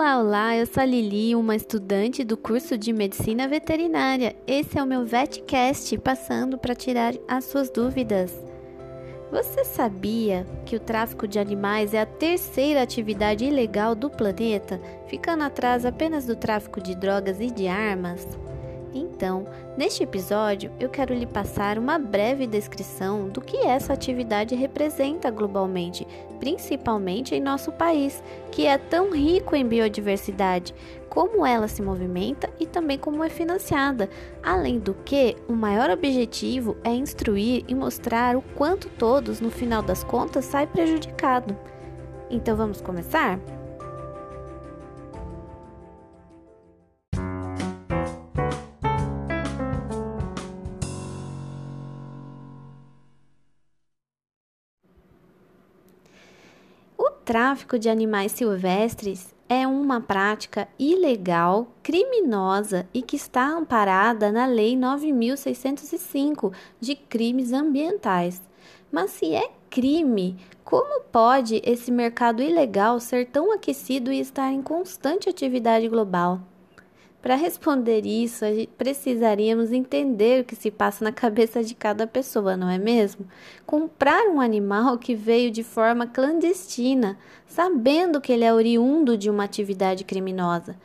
Olá, eu sou a Lili, uma estudante do curso de Medicina Veterinária. Esse é o meu VetCast, passando para tirar as suas dúvidas. Você sabia que o tráfico de animais é a terceira atividade ilegal do planeta, ficando atrás apenas do tráfico de drogas e de armas? Então, neste episódio, eu quero lhe passar uma breve descrição do que essa atividade representa globalmente, principalmente em nosso país, que é tão rico em biodiversidade, como ela se movimenta e também como é financiada. Além do que, o maior objetivo é instruir e mostrar o quanto todos, no final das contas, saem prejudicados. Então vamos começar? Tráfico de animais silvestres é uma prática ilegal, criminosa e que está amparada na Lei 9605 de crimes ambientais. Mas se é crime, como pode esse mercado ilegal ser tão aquecido e estar em constante atividade global? Para responder isso, precisaríamos entender o que se passa na cabeça de cada pessoa, não é mesmo? Comprar um animal que veio de forma clandestina, sabendo que ele é oriundo de uma atividade criminosa.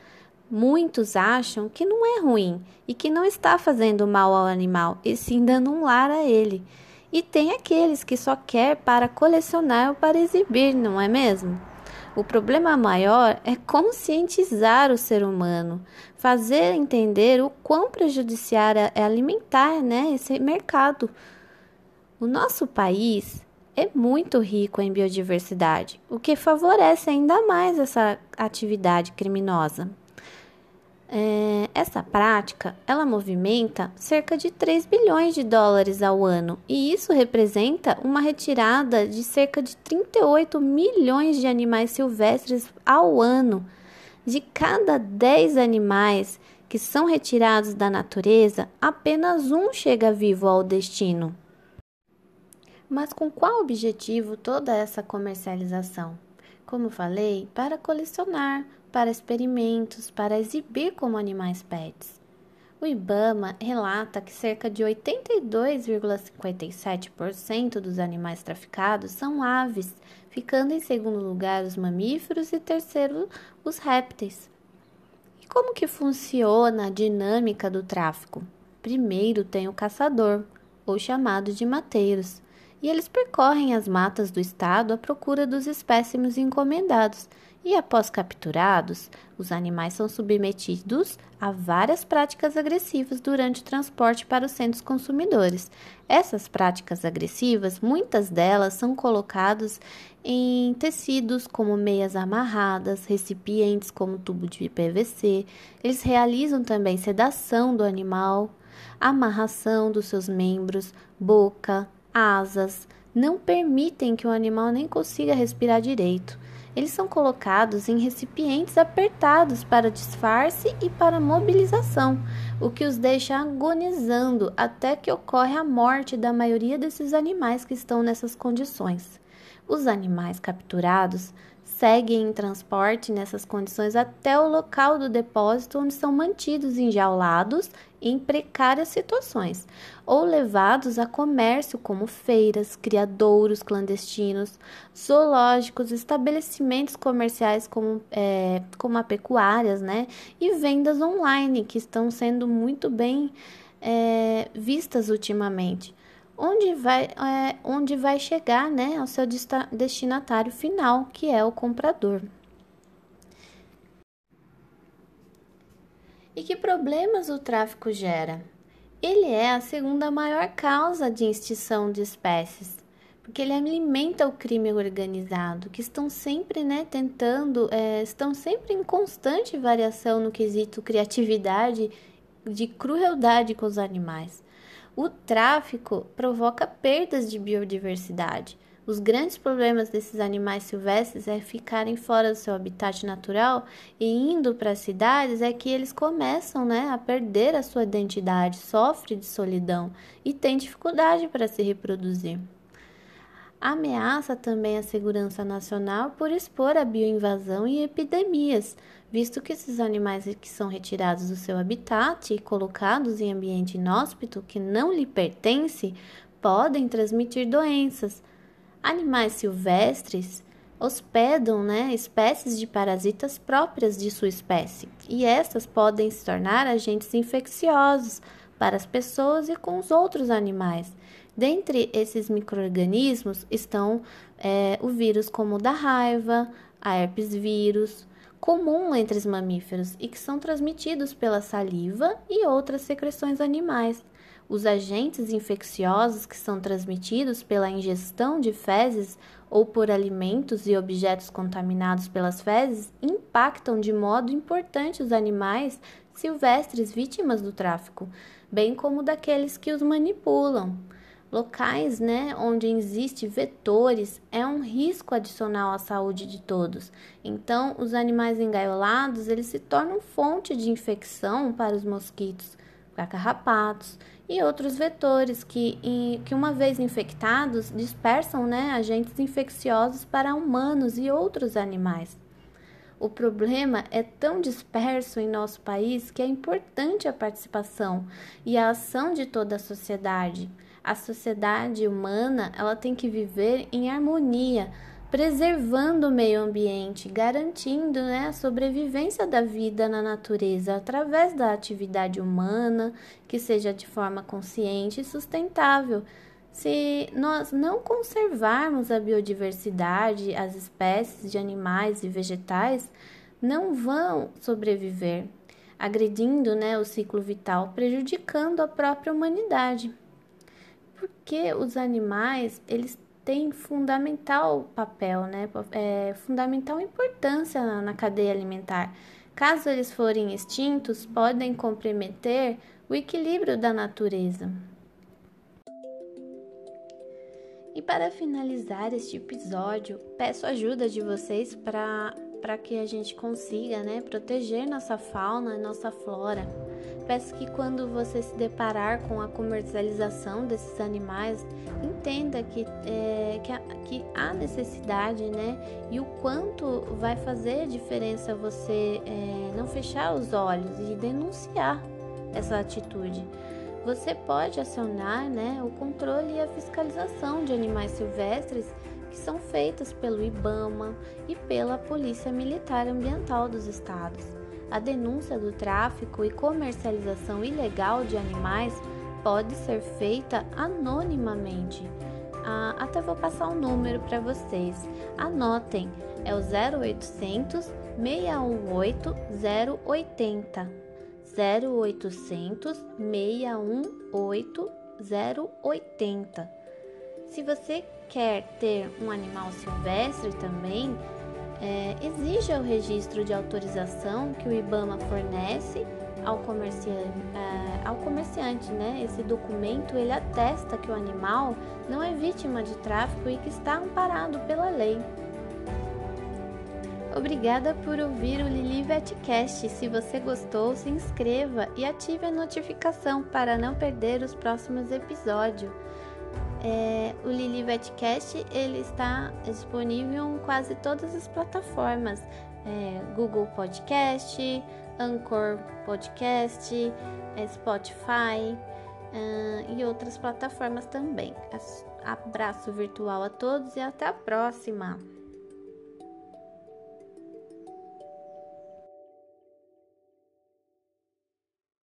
Muitos acham que não é ruim e que não está fazendo mal ao animal, e sim dando um lar a ele. E tem aqueles que só quer para colecionar ou para exibir, não é mesmo? O problema maior é conscientizar o ser humano, fazer entender o quão prejudicial é alimentar né, esse mercado. O nosso país é muito rico em biodiversidade, o que favorece ainda mais essa atividade criminosa. É, essa prática, ela movimenta cerca de 3 bilhões de dólares ao ano, e isso representa uma retirada de cerca de 38 milhões de animais silvestres ao ano. De cada 10 animais que são retirados da natureza, apenas um chega vivo ao destino. Mas com qual objetivo toda essa comercialização? Como falei, para colecionar, para experimentos, para exibir como animais pets. O IBAMA relata que cerca de 82,57% dos animais traficados são aves, ficando em segundo lugar os mamíferos e terceiro os répteis. E como que funciona a dinâmica do tráfico? Primeiro tem o caçador, ou chamado de mateiros, e eles percorrem as matas do estado à procura dos espécimes encomendados e após capturados, os animais são submetidos a várias práticas agressivas durante o transporte para os centros consumidores. Essas práticas agressivas, muitas delas são colocadas em tecidos como meias amarradas, recipientes como tubo de PVC. Eles realizam também sedação do animal, amarração dos seus membros, boca, asas, não permitem que o animal nem consiga respirar direito. Eles são colocados em recipientes apertados para disfarce e para mobilização, o que os deixa agonizando até que ocorre a morte da maioria desses animais que estão nessas condições. Os animais capturados seguem em transporte nessas condições até o local do depósito onde são mantidos enjaulados em precárias situações, ou levados a comércio como feiras, criadouros clandestinos, zoológicos, estabelecimentos comerciais como, é, como a pecuárias, né? E vendas online que estão sendo muito bem é, vistas ultimamente onde vai, é, onde vai chegar né, ao seu destinatário final, que é o comprador. E que problemas o tráfico gera? Ele é a segunda maior causa de extinção de espécies, porque ele alimenta o crime organizado, que estão sempre né, tentando, é, estão sempre em constante variação no quesito criatividade, de crueldade com os animais. O tráfico provoca perdas de biodiversidade. Os grandes problemas desses animais silvestres é ficarem fora do seu habitat natural e indo para as cidades é que eles começam né, a perder a sua identidade, sofrem de solidão e têm dificuldade para se reproduzir. Ameaça também a segurança nacional por expor a bioinvasão e epidemias, visto que esses animais que são retirados do seu habitat e colocados em ambiente inóspito que não lhe pertence podem transmitir doenças. Animais silvestres hospedam né, espécies de parasitas próprias de sua espécie, e estas podem se tornar agentes infecciosos para as pessoas e com os outros animais. Dentre esses micro-organismos estão é, o vírus como o da raiva, a herpes vírus, comum entre os mamíferos e que são transmitidos pela saliva e outras secreções animais. Os agentes infecciosos que são transmitidos pela ingestão de fezes ou por alimentos e objetos contaminados pelas fezes impactam de modo importante os animais silvestres vítimas do tráfico, bem como daqueles que os manipulam. Locais né, onde existem vetores é um risco adicional à saúde de todos. Então, os animais engaiolados eles se tornam fonte de infecção para os mosquitos, para carrapatos e outros vetores que, que uma vez infectados, dispersam né, agentes infecciosos para humanos e outros animais. O problema é tão disperso em nosso país que é importante a participação e a ação de toda a sociedade. A sociedade humana ela tem que viver em harmonia, preservando o meio ambiente, garantindo né, a sobrevivência da vida na natureza através da atividade humana, que seja de forma consciente e sustentável. Se nós não conservarmos a biodiversidade, as espécies de animais e vegetais não vão sobreviver, agredindo né, o ciclo vital, prejudicando a própria humanidade porque os animais eles têm fundamental papel, né? É, fundamental importância na, na cadeia alimentar. Caso eles forem extintos, podem comprometer o equilíbrio da natureza. E para finalizar este episódio, peço ajuda de vocês para para que a gente consiga né, proteger nossa fauna e nossa flora. Peço que quando você se deparar com a comercialização desses animais, entenda que, é, que, há, que há necessidade né, e o quanto vai fazer diferença você é, não fechar os olhos e denunciar essa atitude. Você pode acionar né, o controle e a fiscalização de animais silvestres que são feitas pelo IBAMA e pela Polícia Militar Ambiental dos estados. A denúncia do tráfico e comercialização ilegal de animais pode ser feita anonimamente. Ah, até vou passar o um número para vocês. Anotem, é o 0800 618 080. 0800 618 080. Se você quer ter um animal silvestre também, é, exija o registro de autorização que o IBAMA fornece ao comerciante, é, ao comerciante, né? Esse documento ele atesta que o animal não é vítima de tráfico e que está amparado pela lei. Obrigada por ouvir o Lili Vetcast. Se você gostou, se inscreva e ative a notificação para não perder os próximos episódios. É, o Lili Vetcast ele está disponível em quase todas as plataformas, é, Google Podcast, Anchor Podcast, é, Spotify uh, e outras plataformas também. Abraço virtual a todos e até a próxima!